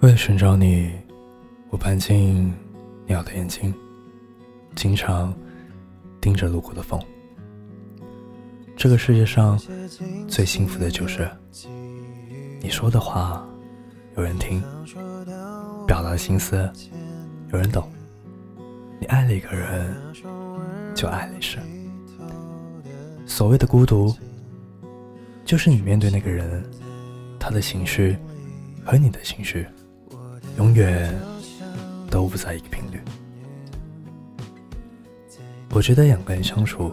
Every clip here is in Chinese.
为了寻找你，我搬进鸟的眼睛，经常盯着路过的风。这个世界上最幸福的就是，你说的话有人听，表达的心思有人懂。你爱了一个人，就爱了一生。所谓的孤独，就是你面对那个人，他的情绪和你的情绪，永远都不在一个频率。我觉得两个人相处，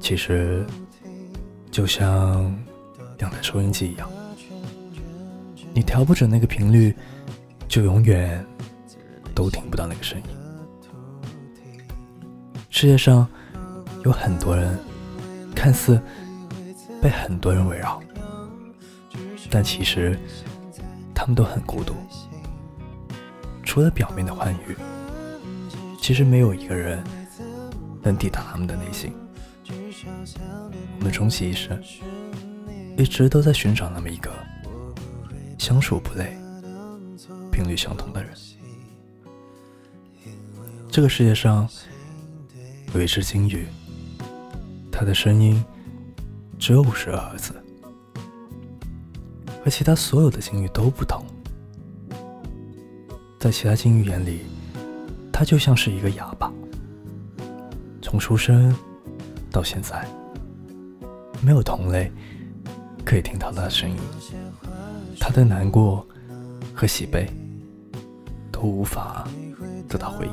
其实就像两台收音机一样，你调不准那个频率，就永远都听不到那个声音。世界上有很多人。看似被很多人围绕，但其实他们都很孤独。除了表面的欢愉，其实没有一个人能抵达他们的内心。我们终其一生，一直都在寻找那么一个相处不累、频率相同的人。这个世界上有一只金鱼。它的声音只有五十二赫兹，和其他所有的鲸鱼都不同。在其他鲸鱼眼里，他就像是一个哑巴。从出生到现在，没有同类可以听到他的声音，他的难过和喜悲都无法得到回应。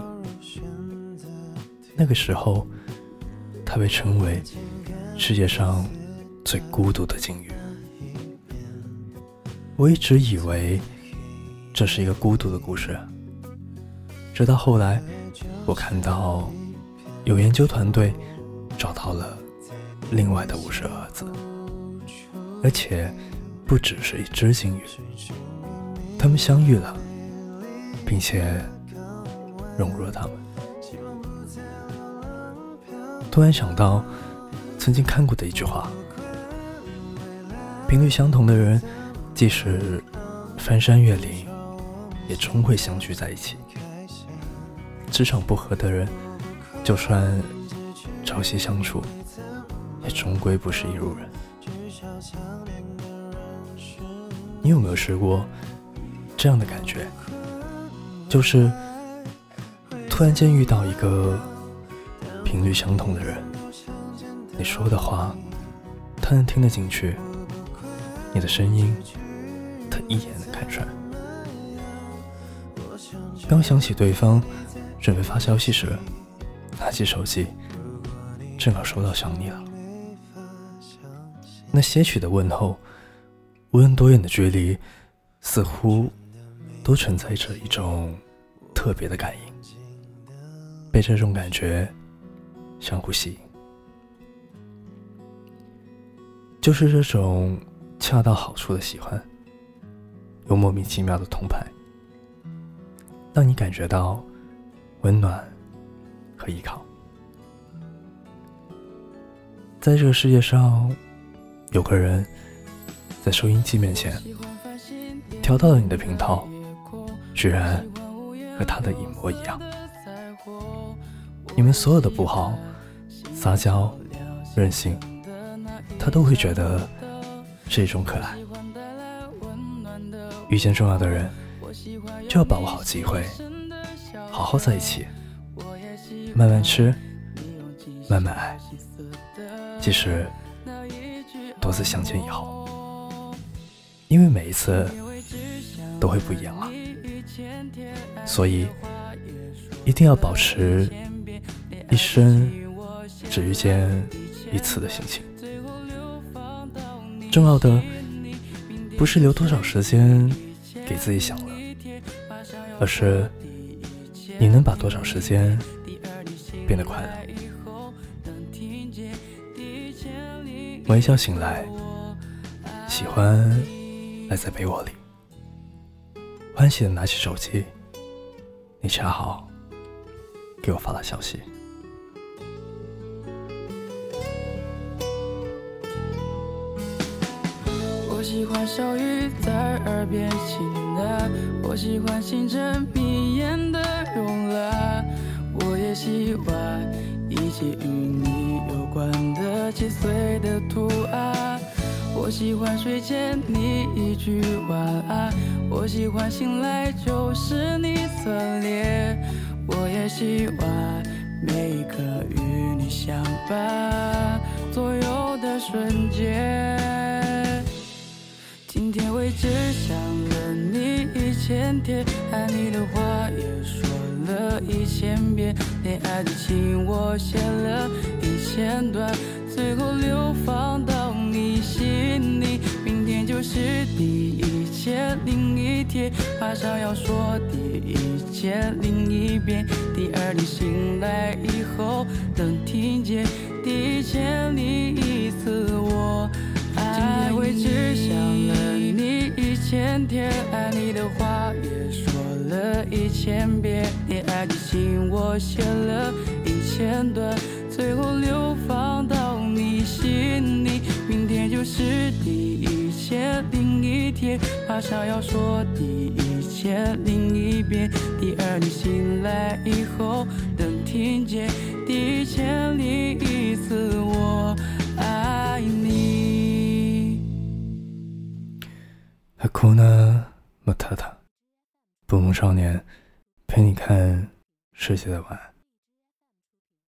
那个时候。他被称为世界上最孤独的鲸鱼。我一直以为这是一个孤独的故事，直到后来我看到有研究团队找到了另外的五十儿子，而且不只是一只鲸鱼，他们相遇了，并且融入了他们。突然想到曾经看过的一句话：频率相同的人，即使翻山越岭，也终会相聚在一起；职场不合的人，就算朝夕相处，也终归不是一路人。你有没有试过这样的感觉？就是突然间遇到一个。频率相同的人，你说的话，他能听得进去；你的声音，他一眼能看穿。刚想起对方准备发消息时，拿起手机，正好收到“想你了”。那些许的问候，无论多远的距离，似乎都存在着一种特别的感应。被这种感觉。相互吸引，就是这种恰到好处的喜欢，又莫名其妙的痛快，让你感觉到温暖和依靠。在这个世界上，有个人在收音机面前调到了你的频道，居然和他的一模一样。你们所有的不好。撒娇、任性，他都会觉得是一种可爱。遇见重要的人，就要把握好机会，好好在一起，慢慢吃，慢慢爱。即使多次相见以后，因为每一次都会不一样啊，所以一定要保持一生。只遇见一次的心情，重要的不是留多少时间给自己想了，而是你能把多长时间变得快乐。我一觉醒来，喜欢赖在被窝里，欢喜的拿起手机，你恰好给我发了消息。喜欢小雨在耳边轻喃，我喜欢星辰迷眼的慵懒，我也喜欢一切与你有关的细碎的图案。我喜欢睡前你一句晚安，我喜欢醒来就是你侧脸，我也喜欢每一刻与你相伴左右的瞬间。天为止想了你一千天，爱你的话也说了一千遍，恋爱的情我写了一千段，最后流放到你心里。明天就是第一千零一天，马上要说第一千零一遍。第二天醒来以后，能听见第一千零一次我爱你。今天为止想了你一千天，爱你的话也说了一千遍，恋爱的情我写了一千段，最后流放到你心里。明天就是第一千零一天，马上要说第一千零一遍。第二天醒来以后，能听见第一千零一次我哭呢，莫特特。不萌少年，陪你看世界的晚安。